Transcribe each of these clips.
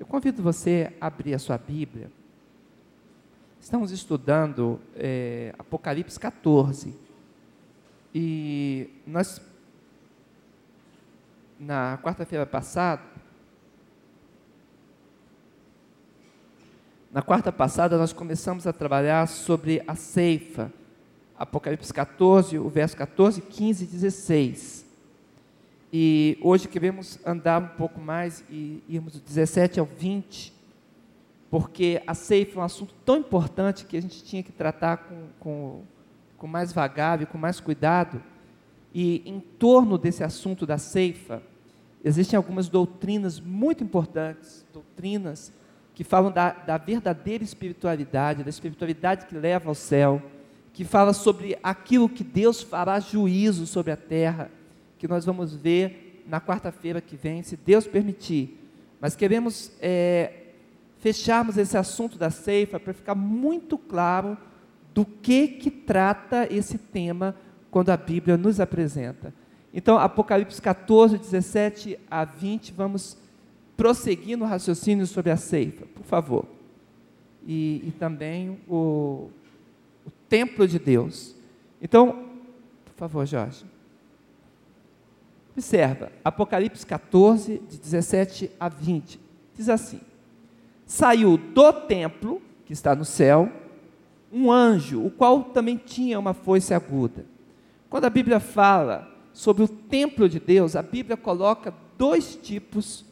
Eu convido você a abrir a sua Bíblia. Estamos estudando é, Apocalipse 14. E nós, na quarta-feira passada, na quarta passada nós começamos a trabalhar sobre a ceifa. Apocalipse 14, o verso 14, 15 e 16. E hoje queremos andar um pouco mais e irmos do 17 ao 20, porque a ceifa é um assunto tão importante que a gente tinha que tratar com, com, com mais vagar e com mais cuidado. E em torno desse assunto da ceifa, existem algumas doutrinas muito importantes, doutrinas que falam da, da verdadeira espiritualidade, da espiritualidade que leva ao céu, que fala sobre aquilo que Deus fará juízo sobre a terra que nós vamos ver na quarta-feira que vem, se Deus permitir. Mas queremos é, fecharmos esse assunto da ceifa para ficar muito claro do que que trata esse tema quando a Bíblia nos apresenta. Então, Apocalipse 14, 17 a 20, vamos prosseguir no raciocínio sobre a ceifa, por favor. E, e também o, o templo de Deus. Então, por favor, Jorge. Observa, Apocalipse 14, de 17 a 20, diz assim: Saiu do templo, que está no céu, um anjo, o qual também tinha uma foice aguda. Quando a Bíblia fala sobre o templo de Deus, a Bíblia coloca dois tipos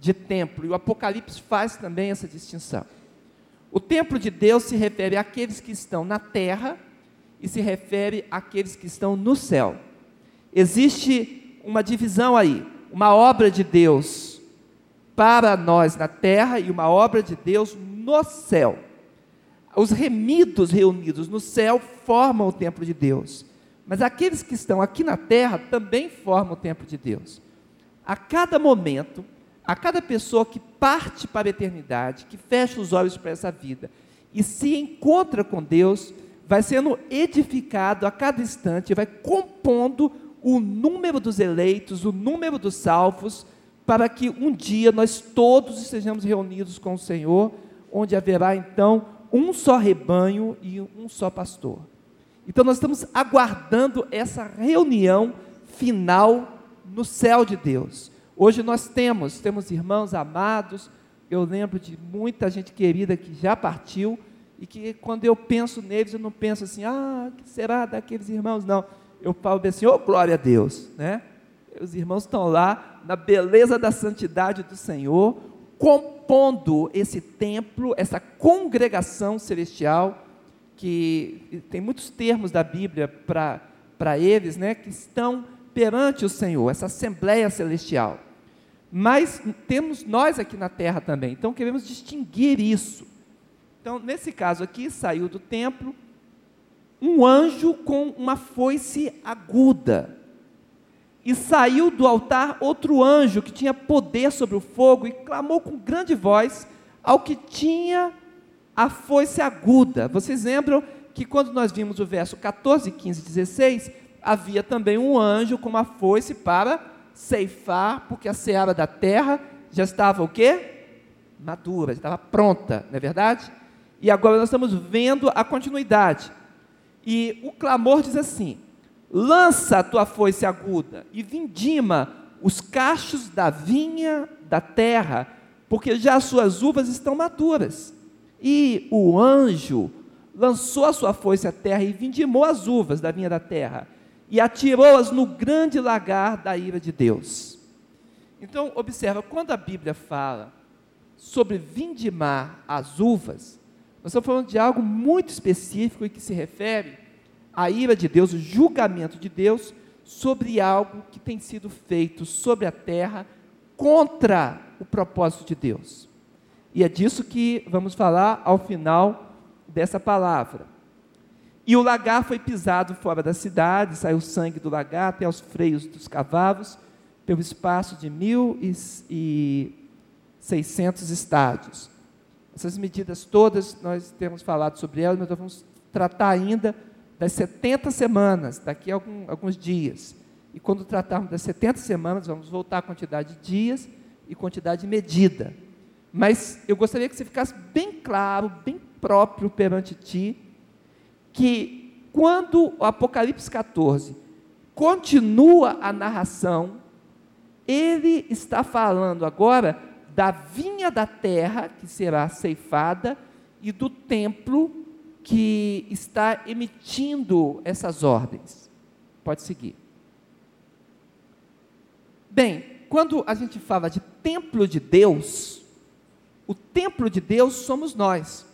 de templo, e o Apocalipse faz também essa distinção. O templo de Deus se refere àqueles que estão na terra e se refere àqueles que estão no céu. Existe uma divisão aí, uma obra de Deus para nós na terra e uma obra de Deus no céu. Os remidos reunidos no céu formam o templo de Deus, mas aqueles que estão aqui na terra também formam o templo de Deus. A cada momento, a cada pessoa que parte para a eternidade, que fecha os olhos para essa vida e se encontra com Deus, vai sendo edificado a cada instante, vai compondo o número dos eleitos, o número dos salvos, para que um dia nós todos estejamos reunidos com o Senhor, onde haverá então um só rebanho e um só pastor. Então nós estamos aguardando essa reunião final no céu de Deus. Hoje nós temos, temos irmãos amados, eu lembro de muita gente querida que já partiu, e que quando eu penso neles, eu não penso assim, ah, que será daqueles irmãos? Não eu falo bem assim, oh glória a Deus, né? Os irmãos estão lá na beleza da santidade do Senhor, compondo esse templo, essa congregação celestial, que tem muitos termos da Bíblia para eles, né, que estão perante o Senhor, essa assembleia celestial. Mas temos nós aqui na terra também, então queremos distinguir isso. Então, nesse caso aqui, saiu do templo, um anjo com uma foice aguda. E saiu do altar outro anjo que tinha poder sobre o fogo e clamou com grande voz ao que tinha a foice aguda. Vocês lembram que quando nós vimos o verso 14, 15 e 16, havia também um anjo com uma foice para ceifar, porque a seara da terra já estava o quê? Madura, já estava pronta, não é verdade? E agora nós estamos vendo a continuidade. E o clamor diz assim: lança a tua foice aguda e vindima os cachos da vinha da terra, porque já as suas uvas estão maduras. E o anjo lançou a sua foice à terra e vindimou as uvas da vinha da terra e atirou-as no grande lagar da ira de Deus. Então, observa, quando a Bíblia fala sobre vindimar as uvas, nós estamos falando de algo muito específico e que se refere à ira de Deus, o julgamento de Deus sobre algo que tem sido feito sobre a terra contra o propósito de Deus. E é disso que vamos falar ao final dessa palavra. E o lagar foi pisado fora da cidade, saiu sangue do lagar até aos freios dos cavalos, pelo espaço de mil e seiscentos estádios. Essas medidas todas, nós temos falado sobre elas, mas nós vamos tratar ainda das 70 semanas, daqui a algum, alguns dias. E quando tratarmos das 70 semanas, vamos voltar à quantidade de dias e quantidade de medida. mas eu gostaria que você ficasse bem claro, bem próprio perante ti, que quando o Apocalipse 14 continua a narração, ele está falando agora da vinha da terra que será ceifada e do templo que está emitindo essas ordens. Pode seguir. Bem, quando a gente fala de templo de Deus, o templo de Deus somos nós.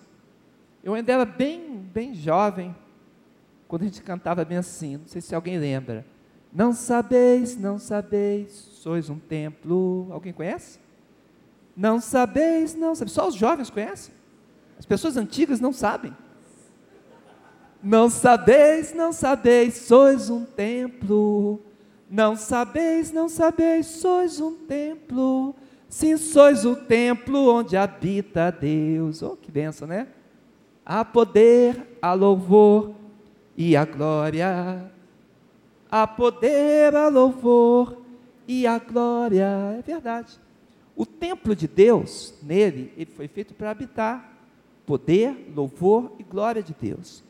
Eu ainda era bem, bem jovem, quando a gente cantava bem assim, não sei se alguém lembra. Não sabeis, não sabeis, sois um templo. Alguém conhece? Não sabeis, não sabeis. Só os jovens conhecem. As pessoas antigas não sabem. Não sabeis, não sabeis, sois um templo. Não sabeis, não sabeis, sois um templo. Sim, sois o templo onde habita Deus. Oh, que benção, né? Há poder, há louvor e a glória a poder, a louvor e a glória. É verdade. O templo de Deus, nele, ele foi feito para habitar poder, louvor e glória de Deus.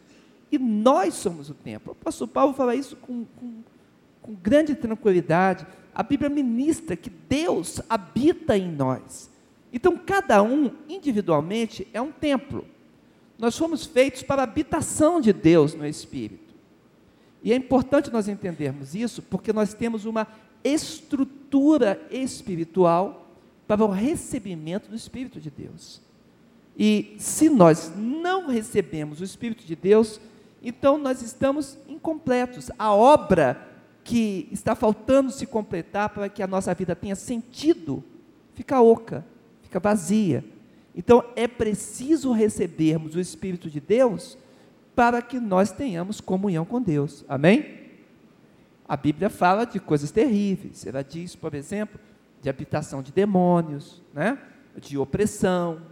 E nós somos o templo. O apóstolo Paulo fala isso com, com, com grande tranquilidade. A Bíblia ministra que Deus habita em nós. Então, cada um, individualmente, é um templo. Nós fomos feitos para a habitação de Deus no Espírito. E é importante nós entendermos isso, porque nós temos uma estrutura espiritual para o recebimento do Espírito de Deus. E se nós não recebemos o Espírito de Deus, então nós estamos incompletos. A obra que está faltando se completar para que a nossa vida tenha sentido fica oca, fica vazia. Então é preciso recebermos o Espírito de Deus para que nós tenhamos comunhão com Deus. Amém? A Bíblia fala de coisas terríveis. Ela diz, por exemplo, de habitação de demônios, né? de opressão.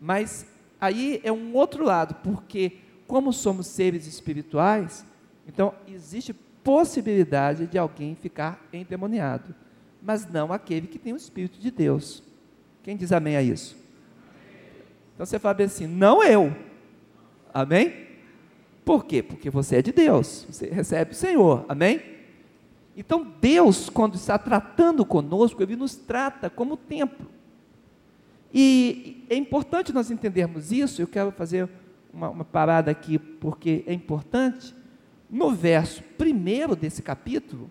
Mas aí é um outro lado, porque como somos seres espirituais, então existe possibilidade de alguém ficar endemoniado, mas não aquele que tem o Espírito de Deus. Quem diz amém a isso? Então você fala assim, não eu. Amém? Por quê? Porque você é de Deus, você recebe o Senhor, amém? Então Deus, quando está tratando conosco, Ele nos trata como templo. E é importante nós entendermos isso, eu quero fazer uma, uma parada aqui, porque é importante. No verso primeiro desse capítulo,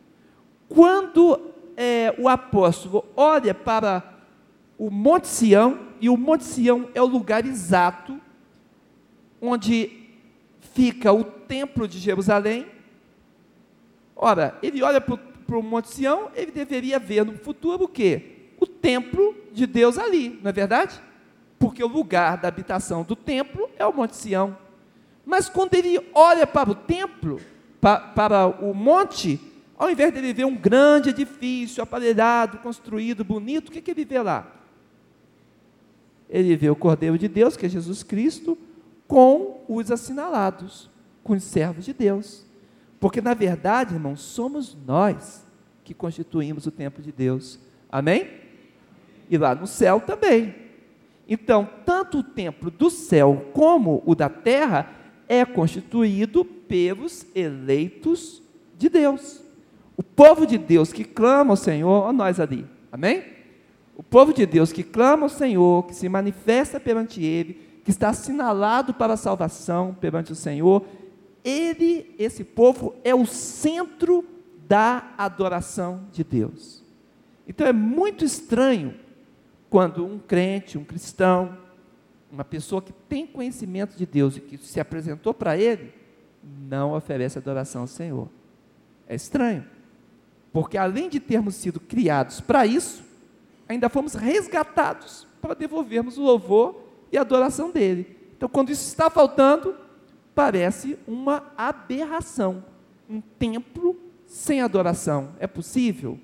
quando é, o apóstolo olha para o Monte Sião, e o Monte Sião é o lugar exato onde fica o templo de Jerusalém. Ora, ele olha para o Monte Sião, ele deveria ver no futuro o quê? O templo de Deus ali, não é verdade? Porque o lugar da habitação do templo é o Monte Sião. Mas quando ele olha para o templo, para, para o monte, ao invés de ele ver um grande edifício, aparelhado, construído, bonito, o que, que ele vê lá? Ele vê o Cordeiro de Deus, que é Jesus Cristo, com os assinalados, com os servos de Deus. Porque, na verdade, irmãos, somos nós que constituímos o templo de Deus. Amém? E lá no céu também. Então, tanto o templo do céu como o da terra é constituído pelos eleitos de Deus. O povo de Deus que clama ao Senhor, ó nós ali. Amém? O povo de Deus que clama ao Senhor, que se manifesta perante Ele, que está assinalado para a salvação perante o Senhor, ele, esse povo, é o centro da adoração de Deus. Então é muito estranho quando um crente, um cristão, uma pessoa que tem conhecimento de Deus e que se apresentou para ele, não oferece adoração ao Senhor. É estranho. Porque além de termos sido criados para isso, ainda fomos resgatados para devolvermos o louvor e adoração dele. Então, quando isso está faltando, parece uma aberração. Um templo sem adoração. É possível?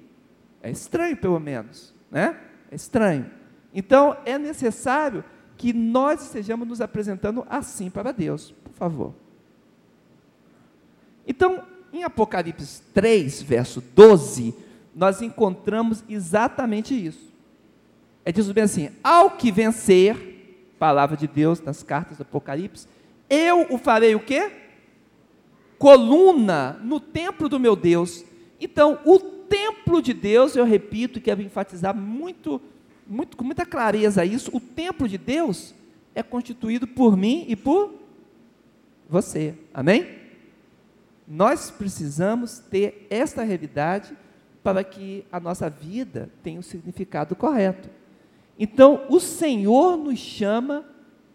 É estranho, pelo menos. Né? É estranho. Então, é necessário que nós estejamos nos apresentando assim para Deus. Por favor. Então, em Apocalipse 3, verso 12, nós encontramos exatamente isso. É diz bem assim: ao que vencer, palavra de Deus nas cartas do Apocalipse, eu o farei o quê? Coluna no templo do meu Deus. Então, o templo de Deus, eu repito quero enfatizar muito, muito, com muita clareza isso, o templo de Deus é constituído por mim e por você. Amém? Nós precisamos ter esta realidade para que a nossa vida tenha o um significado correto. Então, o Senhor nos chama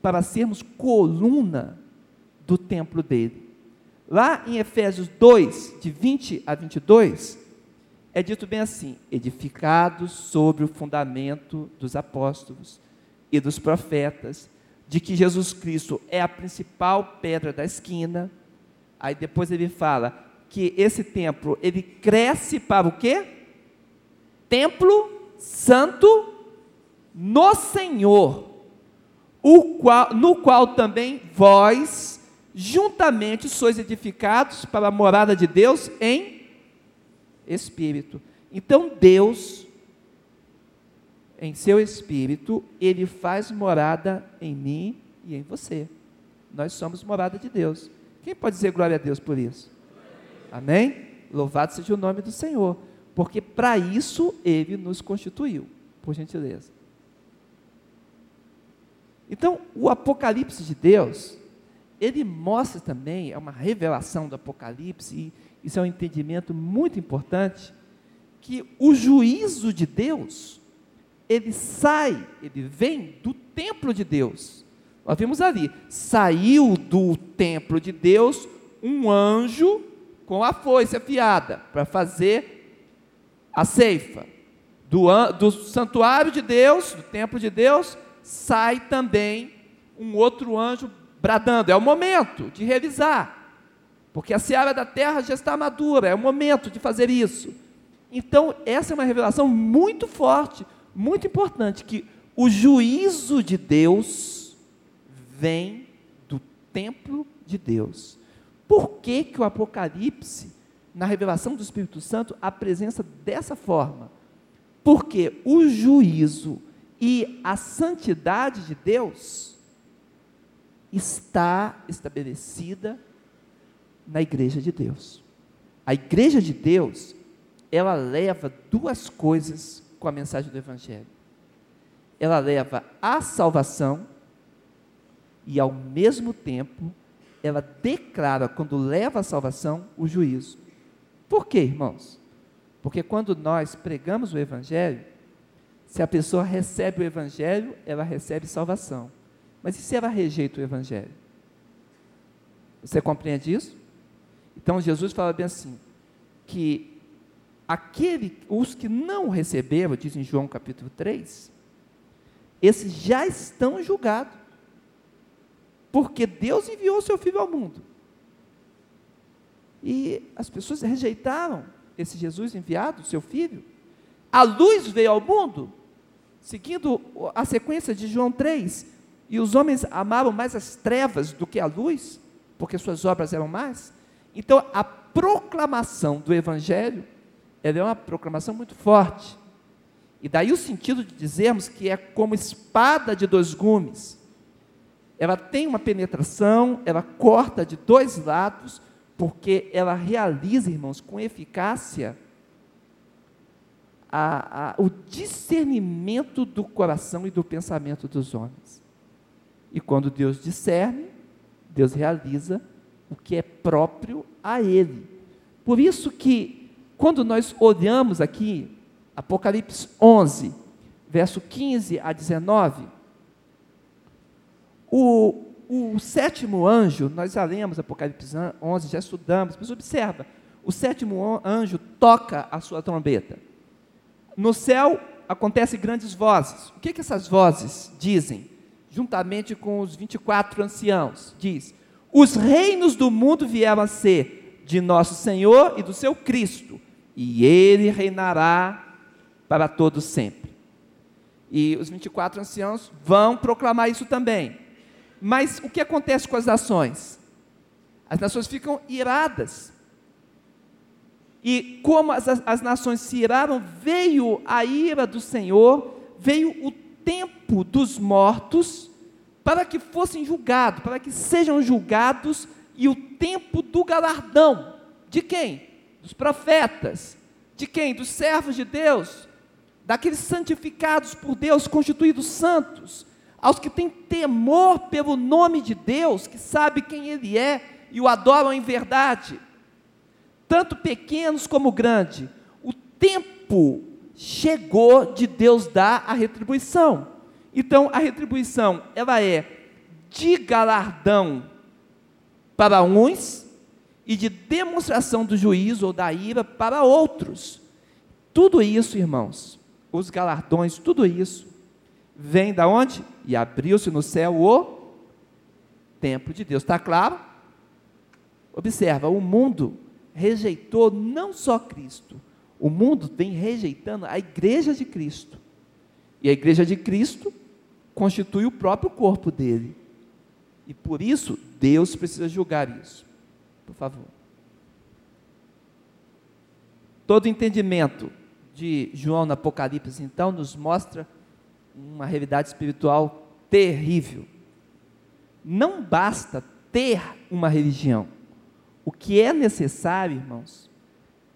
para sermos coluna do templo dele. Lá em Efésios 2, de 20 a 22, é dito bem assim: edificados sobre o fundamento dos apóstolos e dos profetas, de que Jesus Cristo é a principal pedra da esquina. Aí depois ele fala que esse templo, ele cresce para o quê? Templo santo no Senhor, qual, no qual também vós, juntamente, sois edificados para a morada de Deus em espírito. Então, Deus, em seu espírito, ele faz morada em mim e em você. Nós somos morada de Deus. Quem pode dizer glória a Deus por isso? Amém? Louvado seja o nome do Senhor, porque para isso ele nos constituiu, por gentileza. Então, o Apocalipse de Deus, ele mostra também, é uma revelação do Apocalipse, e isso é um entendimento muito importante, que o juízo de Deus, ele sai, ele vem do templo de Deus. Nós vimos ali, saiu do templo de Deus um anjo com a foice afiada para fazer a ceifa. Do, do santuário de Deus, do templo de Deus, sai também um outro anjo bradando. É o momento de revisar. Porque a seara da terra já está madura, é o momento de fazer isso. Então, essa é uma revelação muito forte, muito importante, que o juízo de Deus vem do templo de Deus. Por que, que o Apocalipse, na revelação do Espírito Santo, apresenta dessa forma? Porque o juízo e a santidade de Deus está estabelecida na igreja de Deus. A igreja de Deus, ela leva duas coisas com a mensagem do evangelho. Ela leva a salvação e ao mesmo tempo ela declara quando leva a salvação o juízo. Por quê, irmãos? Porque quando nós pregamos o evangelho, se a pessoa recebe o Evangelho, ela recebe salvação. Mas e se ela rejeita o Evangelho? Você compreende isso? Então Jesus fala bem assim: que aquele, os que não receberam, diz em João capítulo 3, esses já estão julgados. Porque Deus enviou seu filho ao mundo. E as pessoas rejeitaram esse Jesus enviado, seu filho. A luz veio ao mundo, seguindo a sequência de João 3, e os homens amavam mais as trevas do que a luz, porque suas obras eram más. Então, a proclamação do Evangelho, ela é uma proclamação muito forte. E daí o sentido de dizermos que é como espada de dois gumes. Ela tem uma penetração, ela corta de dois lados, porque ela realiza, irmãos, com eficácia a, a, o discernimento do coração e do pensamento dos homens. E quando Deus discerne, Deus realiza o que é próprio a Ele. Por isso que, quando nós olhamos aqui, Apocalipse 11, verso 15 a 19, o, o sétimo anjo, nós já lemos Apocalipse 11, já estudamos, mas observa, o sétimo anjo toca a sua trombeta. No céu acontecem grandes vozes. O que, que essas vozes dizem? Juntamente com os 24 anciãos, diz: Os reinos do mundo vieram a ser de nosso Senhor e do seu Cristo, e ele reinará para todo sempre. E os 24 anciãos vão proclamar isso também. Mas o que acontece com as nações? As nações ficam iradas, e como as, as nações se iraram, veio a ira do Senhor, veio o tempo dos mortos para que fossem julgados, para que sejam julgados, e o tempo do galardão. De quem? Dos profetas. De quem? Dos servos de Deus. Daqueles santificados por Deus, constituídos santos. Aos que têm temor pelo nome de Deus, que sabe quem Ele é e o adoram em verdade. Tanto pequenos como grandes. O tempo chegou de Deus dar a retribuição. Então, a retribuição, ela é de galardão para uns e de demonstração do juízo ou da ira para outros. Tudo isso, irmãos, os galardões, tudo isso, vem da onde? E abriu-se no céu o templo de Deus. Está claro? Observa, o mundo rejeitou não só Cristo, o mundo vem rejeitando a igreja de Cristo. E a igreja de Cristo constitui o próprio corpo dele. E por isso, Deus precisa julgar isso. Por favor. Todo entendimento de João no Apocalipse, então, nos mostra uma realidade espiritual terrível. Não basta ter uma religião. O que é necessário, irmãos,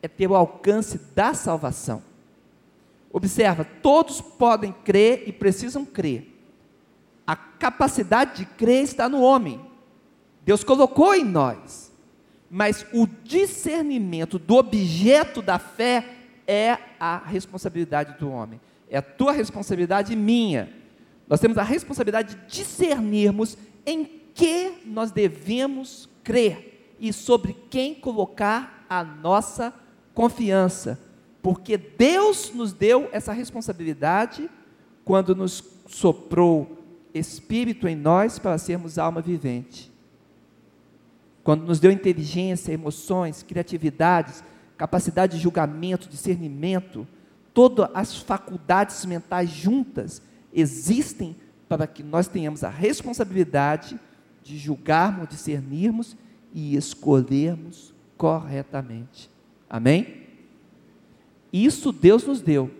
é ter o alcance da salvação. Observa, todos podem crer e precisam crer, a capacidade de crer está no homem. Deus colocou em nós. Mas o discernimento do objeto da fé é a responsabilidade do homem. É a tua responsabilidade e minha. Nós temos a responsabilidade de discernirmos em que nós devemos crer e sobre quem colocar a nossa confiança. Porque Deus nos deu essa responsabilidade quando nos soprou espírito em nós para sermos alma vivente. Quando nos deu inteligência, emoções, criatividades, capacidade de julgamento, discernimento, todas as faculdades mentais juntas existem para que nós tenhamos a responsabilidade de julgarmos, discernirmos e escolhermos corretamente. Amém? Isso Deus nos deu.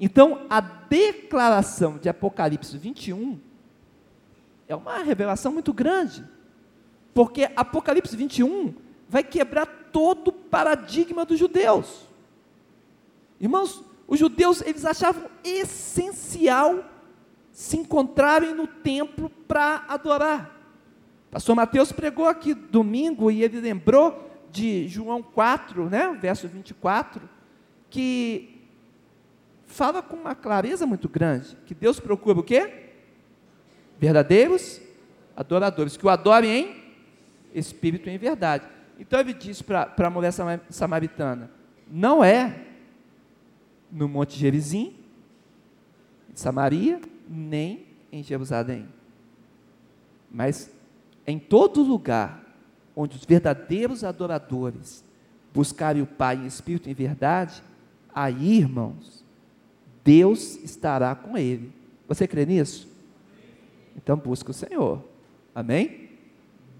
Então, a declaração de Apocalipse 21 é uma revelação muito grande. Porque Apocalipse 21 vai quebrar todo o paradigma dos judeus. Irmãos, os judeus eles achavam essencial se encontrarem no templo para adorar. Pastor Mateus pregou aqui domingo e ele lembrou de João 4, né, verso 24, que fala com uma clareza muito grande, que Deus procura o quê? verdadeiros adoradores, que o adorem em espírito e em verdade. Então ele disse para a mulher samaritana: não é no Monte Gerizim, em Samaria, nem em Jerusalém, mas em todo lugar onde os verdadeiros adoradores buscarem o Pai em espírito e em verdade, aí, irmãos, Deus estará com ele. Você crê nisso? Então busca o Senhor. Amém?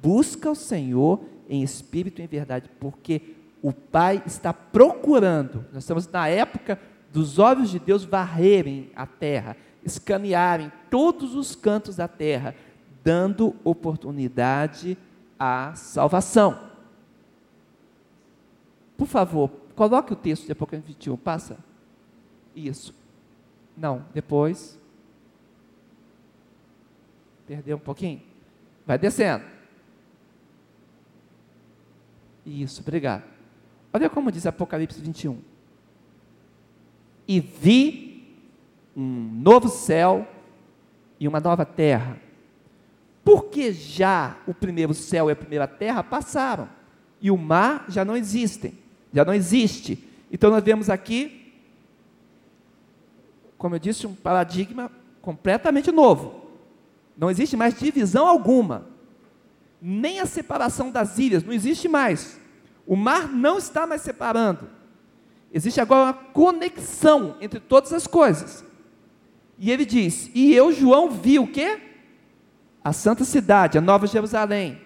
Busca o Senhor em espírito e em verdade, porque o Pai está procurando. Nós estamos na época dos olhos de Deus varrerem a terra, escanearem todos os cantos da terra, dando oportunidade à salvação. Por favor, coloque o texto de Apocalipse 21, passa. Isso. Não, depois. Perdeu um pouquinho? Vai descendo. Isso, obrigado. Olha como diz Apocalipse 21. E vi um novo céu e uma nova terra. Porque já o primeiro céu e a primeira terra passaram, e o mar já não existem, já não existe. Então nós vemos aqui, como eu disse, um paradigma completamente novo. Não existe mais divisão alguma. Nem a separação das ilhas, não existe mais. O mar não está mais separando. Existe agora uma conexão entre todas as coisas. E ele diz: E eu, João, vi o quê? A santa cidade, a Nova Jerusalém.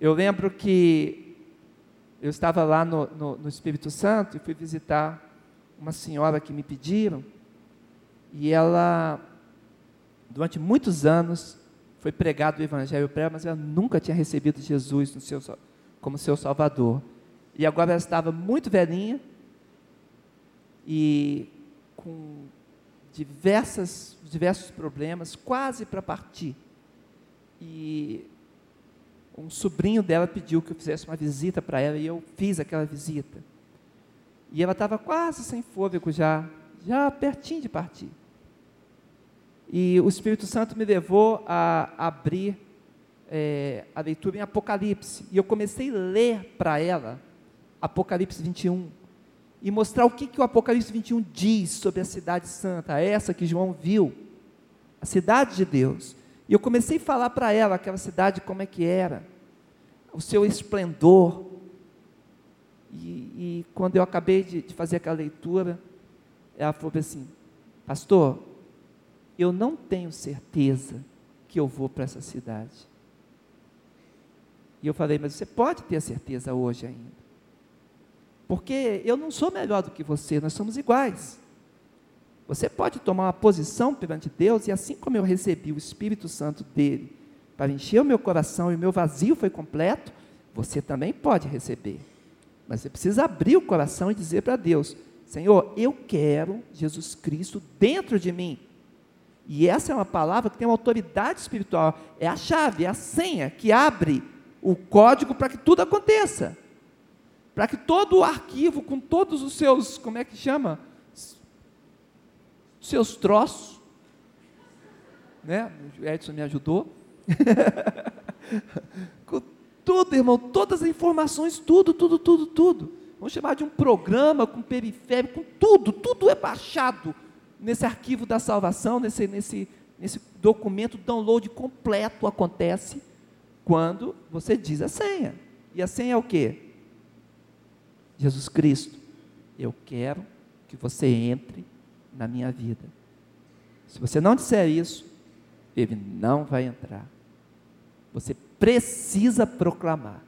Eu lembro que eu estava lá no, no, no Espírito Santo e fui visitar uma senhora que me pediram. E ela, durante muitos anos, foi pregado o Evangelho para ela, mas ela nunca tinha recebido Jesus seu, como seu Salvador. E agora ela estava muito velhinha e com diversas, diversos problemas, quase para partir. E um sobrinho dela pediu que eu fizesse uma visita para ela e eu fiz aquela visita. E ela estava quase sem fôlego já, já pertinho de partir. E o Espírito Santo me levou a abrir é, a leitura em Apocalipse. E eu comecei a ler para ela Apocalipse 21 e mostrar o que, que o Apocalipse 21 diz sobre a cidade santa, essa que João viu, a cidade de Deus. E eu comecei a falar para ela aquela cidade como é que era, o seu esplendor. E, e quando eu acabei de, de fazer aquela leitura, ela falou assim: Pastor, eu não tenho certeza que eu vou para essa cidade. E eu falei, mas você pode ter certeza hoje ainda. Porque eu não sou melhor do que você, nós somos iguais. Você pode tomar uma posição perante Deus, e assim como eu recebi o Espírito Santo dele para encher o meu coração e o meu vazio foi completo, você também pode receber. Mas você precisa abrir o coração e dizer para Deus: Senhor, eu quero Jesus Cristo dentro de mim. E essa é uma palavra que tem uma autoridade espiritual, é a chave, é a senha que abre o código para que tudo aconteça. Para que todo o arquivo, com todos os seus, como é que chama? Seus troços, né? O Edson me ajudou. com tudo, irmão, todas as informações, tudo, tudo, tudo, tudo. Vamos chamar de um programa com periférico, com tudo, tudo é baixado nesse arquivo da salvação, nesse, nesse, nesse documento, download completo acontece quando você diz a senha. E a senha é o quê? Jesus Cristo, eu quero que você entre na minha vida. Se você não disser isso, ele não vai entrar. Você precisa proclamar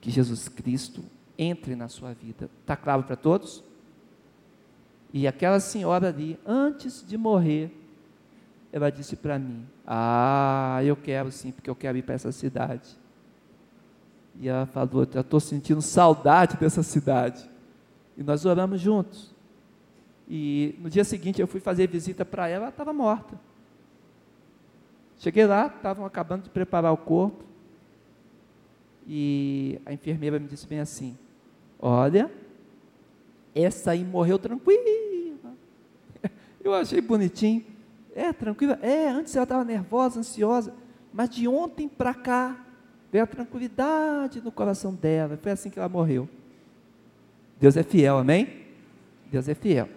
que Jesus Cristo entre na sua vida. Está claro para todos? E aquela senhora ali, antes de morrer, ela disse para mim: Ah, eu quero sim, porque eu quero ir para essa cidade. E ela falou: Eu estou sentindo saudade dessa cidade. E nós oramos juntos. E no dia seguinte eu fui fazer visita para ela, ela estava morta. Cheguei lá, estavam acabando de preparar o corpo. E a enfermeira me disse bem assim: Olha, essa aí morreu tranquila. Eu achei bonitinho. É, tranquila. É, antes ela estava nervosa, ansiosa. Mas de ontem para cá, veio a tranquilidade no coração dela. Foi assim que ela morreu. Deus é fiel, amém? Deus é fiel.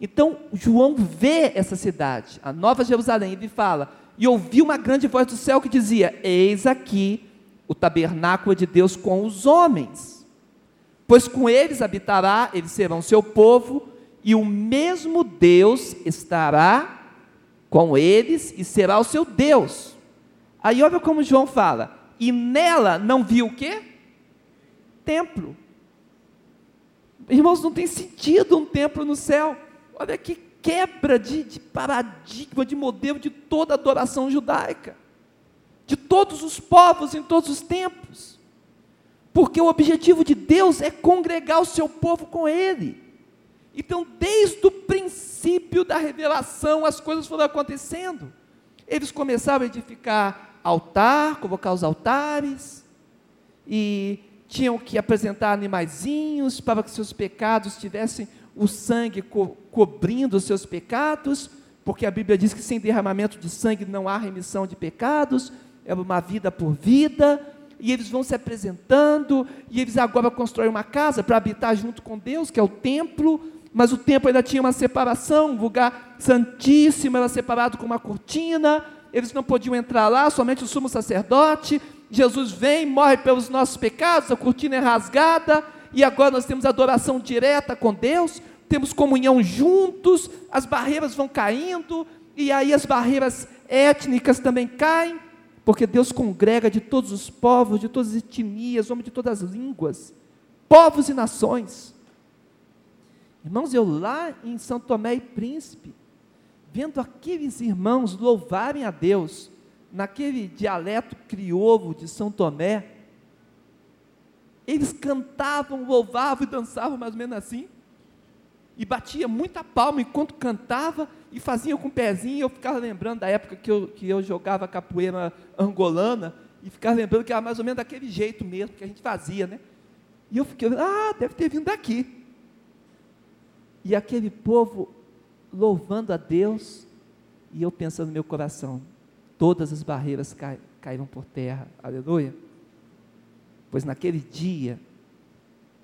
Então, João vê essa cidade, a Nova Jerusalém, e ele fala: E ouviu uma grande voz do céu que dizia: Eis aqui o tabernáculo de Deus com os homens pois com eles habitará, eles serão seu povo, e o mesmo Deus estará com eles e será o seu Deus. Aí olha como João fala, e nela não viu o quê? Templo. Irmãos, não tem sentido um templo no céu. Olha que quebra de, de paradigma, de modelo de toda a adoração judaica, de todos os povos em todos os tempos porque o objetivo de Deus é congregar o seu povo com Ele. Então, desde o princípio da revelação, as coisas foram acontecendo. Eles começaram a edificar altar, colocar os altares, e tinham que apresentar animaizinhos para que seus pecados tivessem o sangue co cobrindo os seus pecados, porque a Bíblia diz que sem derramamento de sangue não há remissão de pecados, é uma vida por vida e eles vão se apresentando, e eles agora constroem uma casa para habitar junto com Deus, que é o templo, mas o templo ainda tinha uma separação, um lugar santíssimo, era separado com uma cortina, eles não podiam entrar lá, somente o sumo sacerdote. Jesus vem, morre pelos nossos pecados, a cortina é rasgada, e agora nós temos adoração direta com Deus, temos comunhão juntos, as barreiras vão caindo, e aí as barreiras étnicas também caem, porque Deus congrega de todos os povos, de todas as etnias, homens de todas as línguas, povos e nações. Irmãos, eu lá em São Tomé e Príncipe, vendo aqueles irmãos louvarem a Deus, naquele dialeto crioulo de São Tomé, eles cantavam, louvavam e dançavam mais ou menos assim, e batia muita palma enquanto cantava e fazia com o pezinho. Eu ficava lembrando da época que eu, que eu jogava capoeira angolana e ficava lembrando que era mais ou menos daquele jeito mesmo que a gente fazia, né? E eu fiquei, ah, deve ter vindo daqui. E aquele povo louvando a Deus, e eu pensando no meu coração, todas as barreiras cai, caíram por terra, aleluia. Pois naquele dia,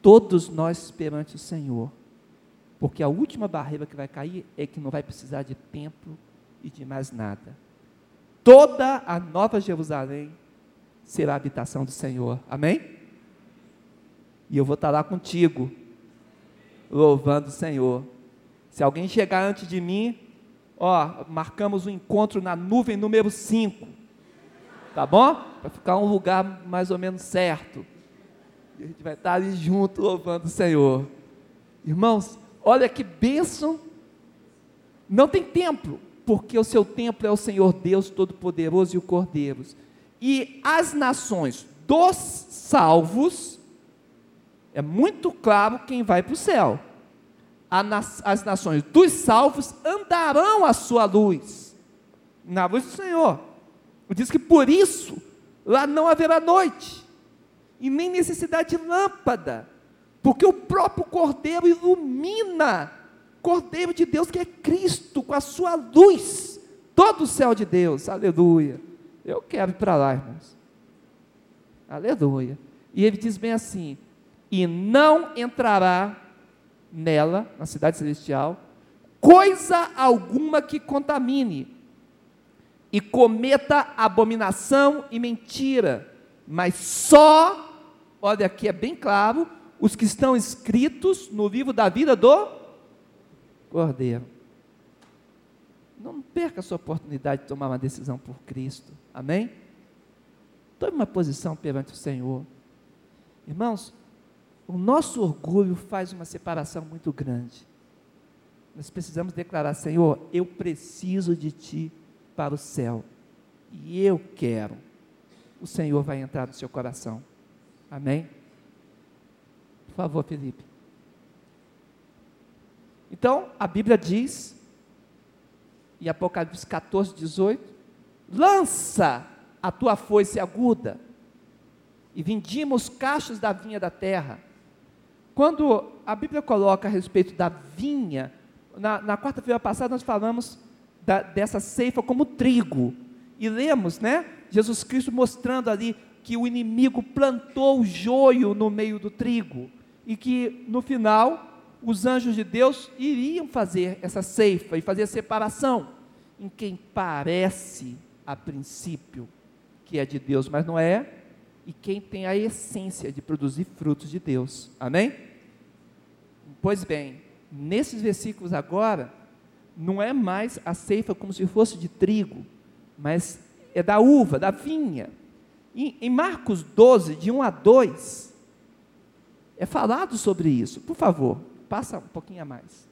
todos nós perante o Senhor, porque a última barreira que vai cair é que não vai precisar de templo e de mais nada. Toda a nova Jerusalém será a habitação do Senhor. Amém? E eu vou estar lá contigo, louvando o Senhor. Se alguém chegar antes de mim, ó, marcamos um encontro na nuvem número 5. Tá bom? Para ficar um lugar mais ou menos certo. E a gente vai estar ali junto louvando o Senhor. Irmãos, Olha que bênção. Não tem templo, porque o seu templo é o Senhor Deus Todo-Poderoso e o Cordeiro. E as nações dos salvos, é muito claro quem vai para o céu. As nações dos salvos andarão à sua luz, na luz do Senhor. Diz que por isso lá não haverá noite, e nem necessidade de lâmpada, porque o próprio Cordeiro ilumina, Cordeiro de Deus que é Cristo, com a sua luz, todo o céu de Deus, aleluia. Eu quero ir para lá, irmãos, aleluia. E ele diz bem assim: e não entrará nela, na cidade celestial, coisa alguma que contamine, e cometa abominação e mentira, mas só, olha aqui é bem claro, os que estão escritos no livro da vida do Cordeiro. Não perca a sua oportunidade de tomar uma decisão por Cristo. Amém? Tome uma posição perante o Senhor. Irmãos, o nosso orgulho faz uma separação muito grande. Nós precisamos declarar: Senhor, eu preciso de Ti para o céu. E eu quero. O Senhor vai entrar no seu coração. Amém? Por favor, Felipe. Então, a Bíblia diz, em Apocalipse 14, 18: lança a tua foice aguda, e vindimos cachos da vinha da terra. Quando a Bíblia coloca a respeito da vinha, na, na quarta-feira passada nós falamos da, dessa ceifa como trigo, e lemos, né? Jesus Cristo mostrando ali que o inimigo plantou o joio no meio do trigo e que no final os anjos de Deus iriam fazer essa ceifa e fazer a separação em quem parece a princípio que é de Deus, mas não é, e quem tem a essência de produzir frutos de Deus. Amém? Pois bem, nesses versículos agora, não é mais a ceifa como se fosse de trigo, mas é da uva, da vinha. Em, em Marcos 12, de 1 a 2, é falado sobre isso. Por favor, passa um pouquinho a mais.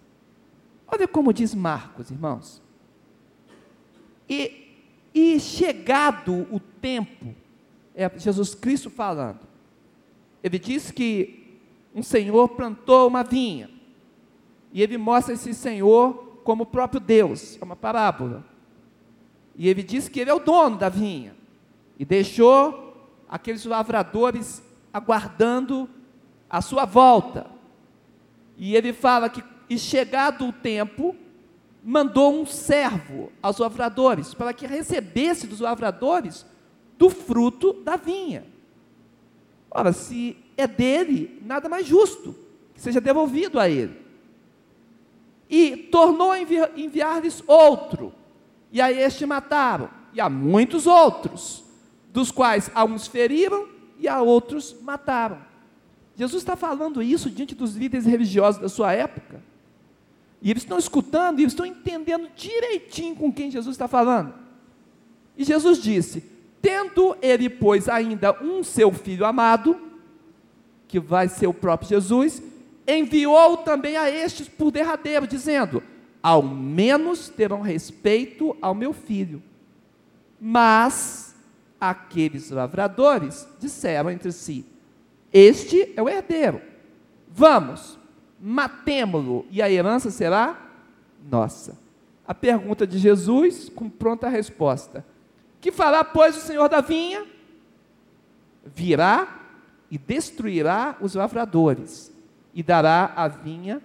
Olha como diz Marcos, irmãos. E, e chegado o tempo, é Jesus Cristo falando. Ele diz que um senhor plantou uma vinha. E ele mostra esse senhor como o próprio Deus. É uma parábola. E ele diz que ele é o dono da vinha. E deixou aqueles lavradores aguardando a sua volta. E ele fala que, e chegado o tempo, mandou um servo aos lavradores, para que recebesse dos lavradores do fruto da vinha. Ora, se é dele, nada mais justo que seja devolvido a ele. E tornou a enviar-lhes outro, e a este mataram, e a muitos outros, dos quais a uns feriram e a outros mataram. Jesus está falando isso diante dos líderes religiosos da sua época. E eles estão escutando e eles estão entendendo direitinho com quem Jesus está falando. E Jesus disse: Tendo ele, pois, ainda um seu filho amado, que vai ser o próprio Jesus, enviou também a estes por derradeiro, dizendo: ao menos terão respeito ao meu filho. Mas aqueles lavradores disseram entre si: Este é o herdeiro. Vamos, matemo-lo e a herança será nossa. A pergunta de Jesus com pronta resposta: Que fará, pois, o Senhor da vinha? Virá e destruirá os lavradores e dará a vinha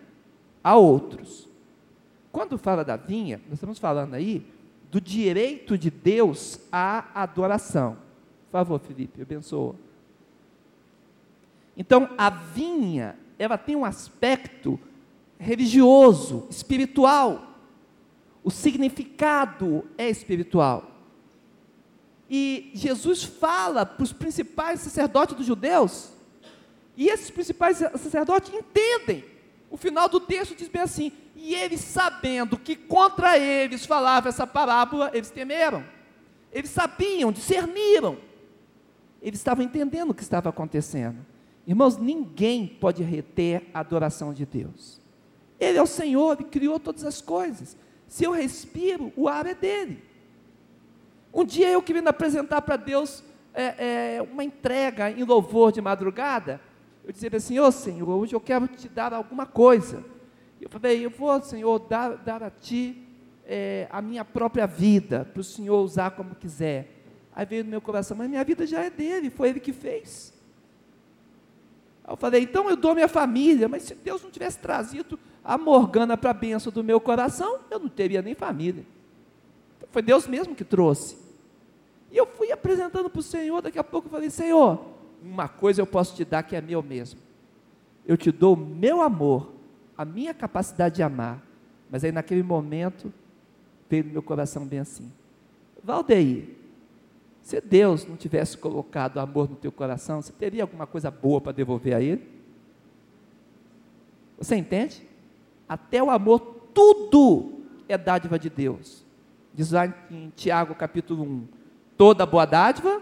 a outros. Quando fala da vinha, nós estamos falando aí do direito de Deus à adoração. Por favor, Felipe, abençoa. Então, a vinha, ela tem um aspecto religioso, espiritual. O significado é espiritual. E Jesus fala para os principais sacerdotes dos judeus, e esses principais sacerdotes entendem. O final do texto diz bem assim: e eles, sabendo que contra eles falava essa parábola, eles temeram. Eles sabiam, discerniram. Eles estavam entendendo o que estava acontecendo. Irmãos, ninguém pode reter a adoração de Deus. Ele é o Senhor, Ele criou todas as coisas. Se eu respiro, o ar é dele. Um dia eu queria apresentar para Deus é, é, uma entrega em louvor de madrugada. Eu dizia assim: Ô oh, Senhor, hoje eu quero te dar alguma coisa. Eu falei, eu vou, Senhor, dar, dar a Ti é, a minha própria vida, para o Senhor usar como quiser. Aí veio no meu coração, mas minha vida já é dele, foi ele que fez. Aí eu falei, então eu dou minha família, mas se Deus não tivesse trazido a Morgana para a benção do meu coração, eu não teria nem família. Foi Deus mesmo que trouxe. E eu fui apresentando para o Senhor, daqui a pouco eu falei, Senhor, uma coisa eu posso te dar que é meu mesmo. Eu te dou o meu amor a minha capacidade de amar. Mas aí naquele momento veio no meu coração bem assim: Valdeir, se Deus não tivesse colocado amor no teu coração, você teria alguma coisa boa para devolver a Ele? Você entende? Até o amor, tudo é dádiva de Deus. Diz lá em Tiago capítulo 1: toda boa dádiva,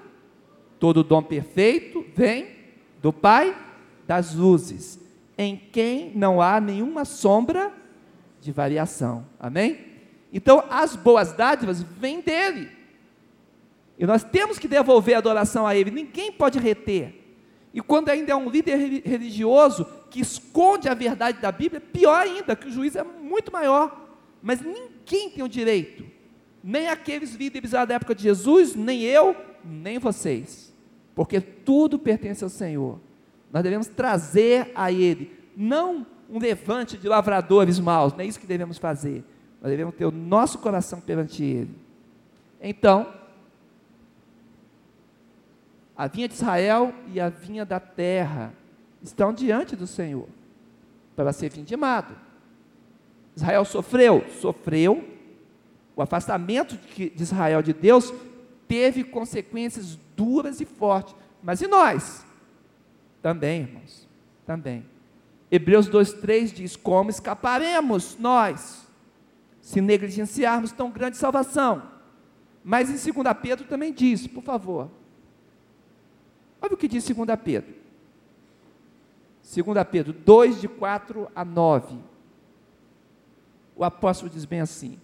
todo dom perfeito vem do Pai das luzes em quem não há nenhuma sombra de variação. Amém? Então, as boas dádivas vêm dele. E nós temos que devolver a adoração a ele. Ninguém pode reter. E quando ainda é um líder religioso que esconde a verdade da Bíblia, pior ainda, que o juiz é muito maior. Mas ninguém tem o direito, nem aqueles líderes da época de Jesus, nem eu, nem vocês, porque tudo pertence ao Senhor. Nós devemos trazer a Ele, não um levante de lavradores maus, não é isso que devemos fazer. Nós devemos ter o nosso coração perante Ele. Então, a vinha de Israel e a vinha da terra estão diante do Senhor para ser vindimado. Israel sofreu, sofreu. O afastamento de Israel de Deus teve consequências duras e fortes. Mas e nós? Também, irmãos, também. Hebreus 2,3 diz: Como escaparemos nós, se negligenciarmos tão grande salvação? Mas em 2 Pedro também diz, por favor. Olha o que diz 2 Pedro. 2 Pedro 2, de 4 a 9. O apóstolo diz bem assim: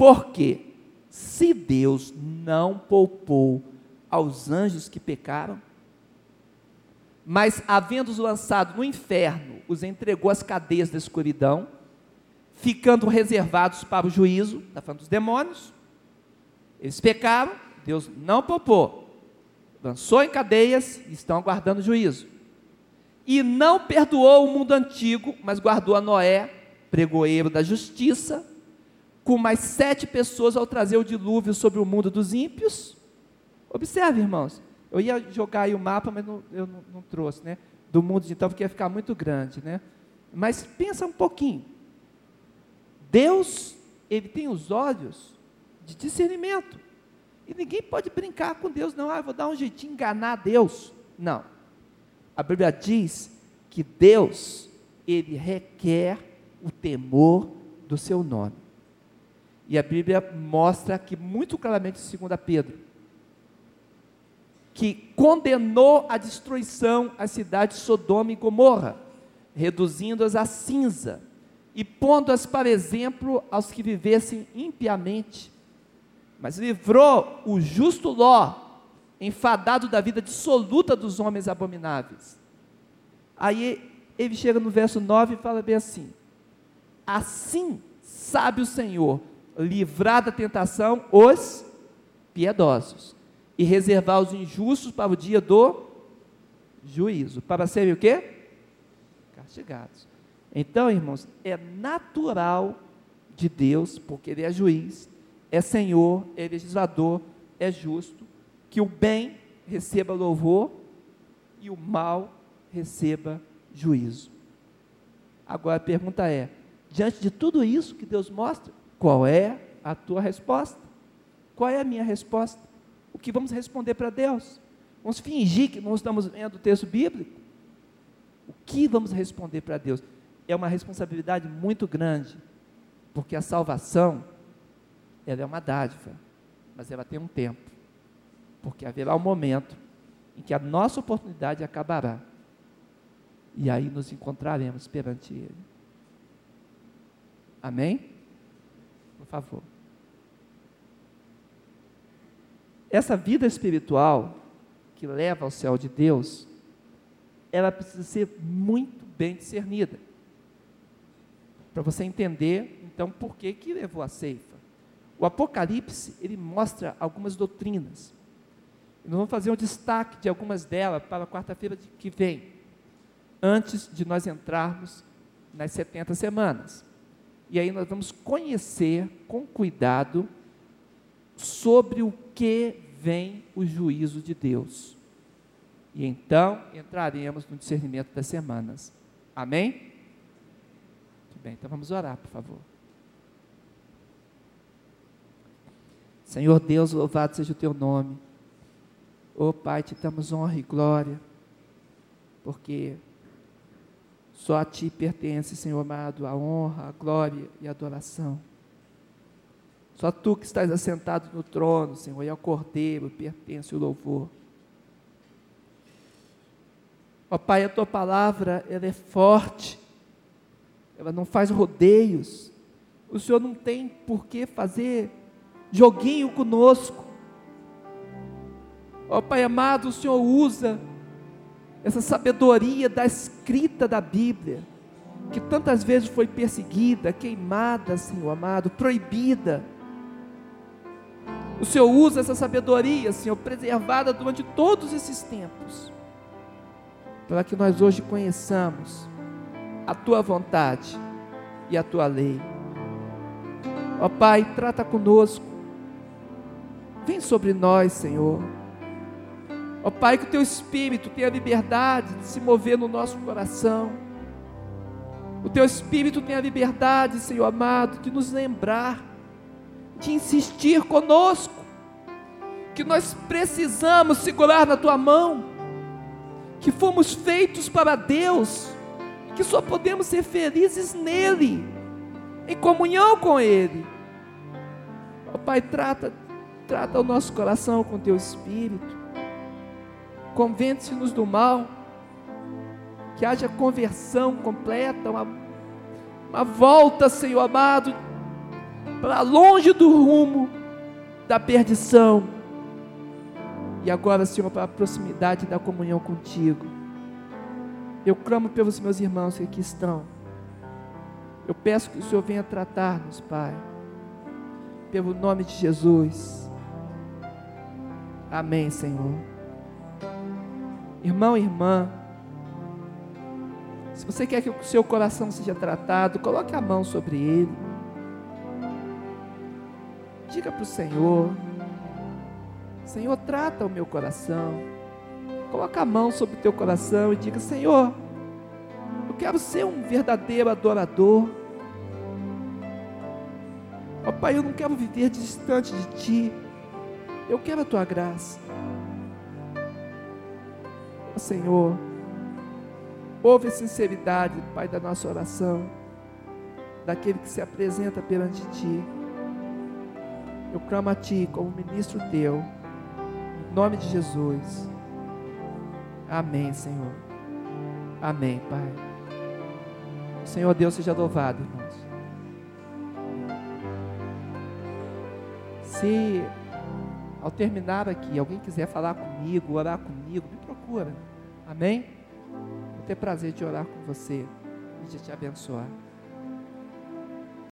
Porque se Deus não poupou aos anjos que pecaram, mas havendo-os lançado no inferno, os entregou às cadeias da escuridão, ficando reservados para o juízo, está falando dos demônios, eles pecaram, Deus não poupou, lançou em cadeias e estão aguardando o juízo. E não perdoou o mundo antigo, mas guardou a Noé, pregoeiro da justiça, com mais sete pessoas ao trazer o dilúvio sobre o mundo dos ímpios. Observe, irmãos, eu ia jogar aí o mapa, mas não, eu não, não, trouxe, né? Do mundo de então, porque ia ficar muito grande, né? Mas pensa um pouquinho. Deus, ele tem os olhos de discernimento. E ninguém pode brincar com Deus, não. Ah, vou dar um jeitinho enganar Deus. Não. A Bíblia diz que Deus, ele requer o temor do seu nome. E a Bíblia mostra aqui muito claramente, segundo Pedro, que condenou a destruição à cidade de Sodoma e Gomorra, reduzindo-as a cinza, e pondo-as para exemplo aos que vivessem impiamente. Mas livrou o justo Ló, enfadado da vida dissoluta dos homens abomináveis. Aí ele chega no verso 9 e fala bem assim: Assim sabe o Senhor livrar da tentação os piedosos e reservar os injustos para o dia do juízo, para serem o quê? Castigados. Então, irmãos, é natural de Deus, porque Ele é juiz, é Senhor, é legislador, é justo, que o bem receba louvor e o mal receba juízo. Agora a pergunta é: diante de tudo isso que Deus mostra, qual é a tua resposta? Qual é a minha resposta? O que vamos responder para Deus? Vamos fingir que não estamos vendo o texto bíblico? O que vamos responder para Deus? É uma responsabilidade muito grande, porque a salvação, ela é uma dádiva, mas ela tem um tempo, porque haverá um momento em que a nossa oportunidade acabará, e aí nos encontraremos perante Ele. Amém? Favor. Essa vida espiritual que leva ao céu de Deus, ela precisa ser muito bem discernida. Para você entender, então, por que, que levou a ceifa. O Apocalipse, ele mostra algumas doutrinas. Nós vamos fazer um destaque de algumas delas para a quarta-feira que vem, antes de nós entrarmos nas 70 semanas. E aí nós vamos conhecer com cuidado sobre o que vem o juízo de Deus. E então entraremos no discernimento das semanas. Amém? Muito bem, então vamos orar, por favor. Senhor Deus, louvado seja o teu nome. Oh Pai, te damos honra e glória, porque só a Ti pertence, Senhor amado, a honra, a glória e a adoração. Só Tu que estás assentado no trono, Senhor, e ao Cordeiro pertence o louvor. Ó Pai, a Tua palavra, ela é forte, ela não faz rodeios. O Senhor não tem por que fazer joguinho conosco. Ó Pai amado, o Senhor usa essa sabedoria da escrita da Bíblia, que tantas vezes foi perseguida, queimada, Senhor amado, proibida. O Senhor usa essa sabedoria, Senhor, preservada durante todos esses tempos, para que nós hoje conheçamos a tua vontade e a tua lei. Ó Pai, trata conosco, vem sobre nós, Senhor Ó oh, Pai, que o teu espírito tenha liberdade de se mover no nosso coração. O teu espírito tenha liberdade, Senhor amado, de nos lembrar, de insistir conosco, que nós precisamos segurar na tua mão, que fomos feitos para Deus, que só podemos ser felizes nele, em comunhão com Ele. Ó oh, Pai, trata, trata o nosso coração com teu espírito convence-nos do mal, que haja conversão completa, uma, uma volta, Senhor amado, para longe do rumo da perdição. E agora, Senhor, para a proximidade da comunhão contigo. Eu clamo pelos meus irmãos que aqui estão. Eu peço que o Senhor venha tratar-nos, Pai. Pelo nome de Jesus. Amém, Senhor. Irmão irmã, se você quer que o seu coração seja tratado, coloque a mão sobre ele. Diga para o Senhor: Senhor, trata o meu coração. Coloque a mão sobre o teu coração e diga: Senhor, eu quero ser um verdadeiro adorador. Ó Pai, eu não quero viver distante de Ti. Eu quero a Tua graça. Senhor. Ouve a sinceridade, Pai, da nossa oração, daquele que se apresenta perante Ti. Eu clamo a Ti como ministro Teu, em nome de Jesus. Amém, Senhor. Amém, Pai. Senhor Deus seja louvado, irmãos. Se ao terminar aqui, alguém quiser falar comigo, orar comigo, procura. Amém? Vou ter prazer de orar com você e de te abençoar.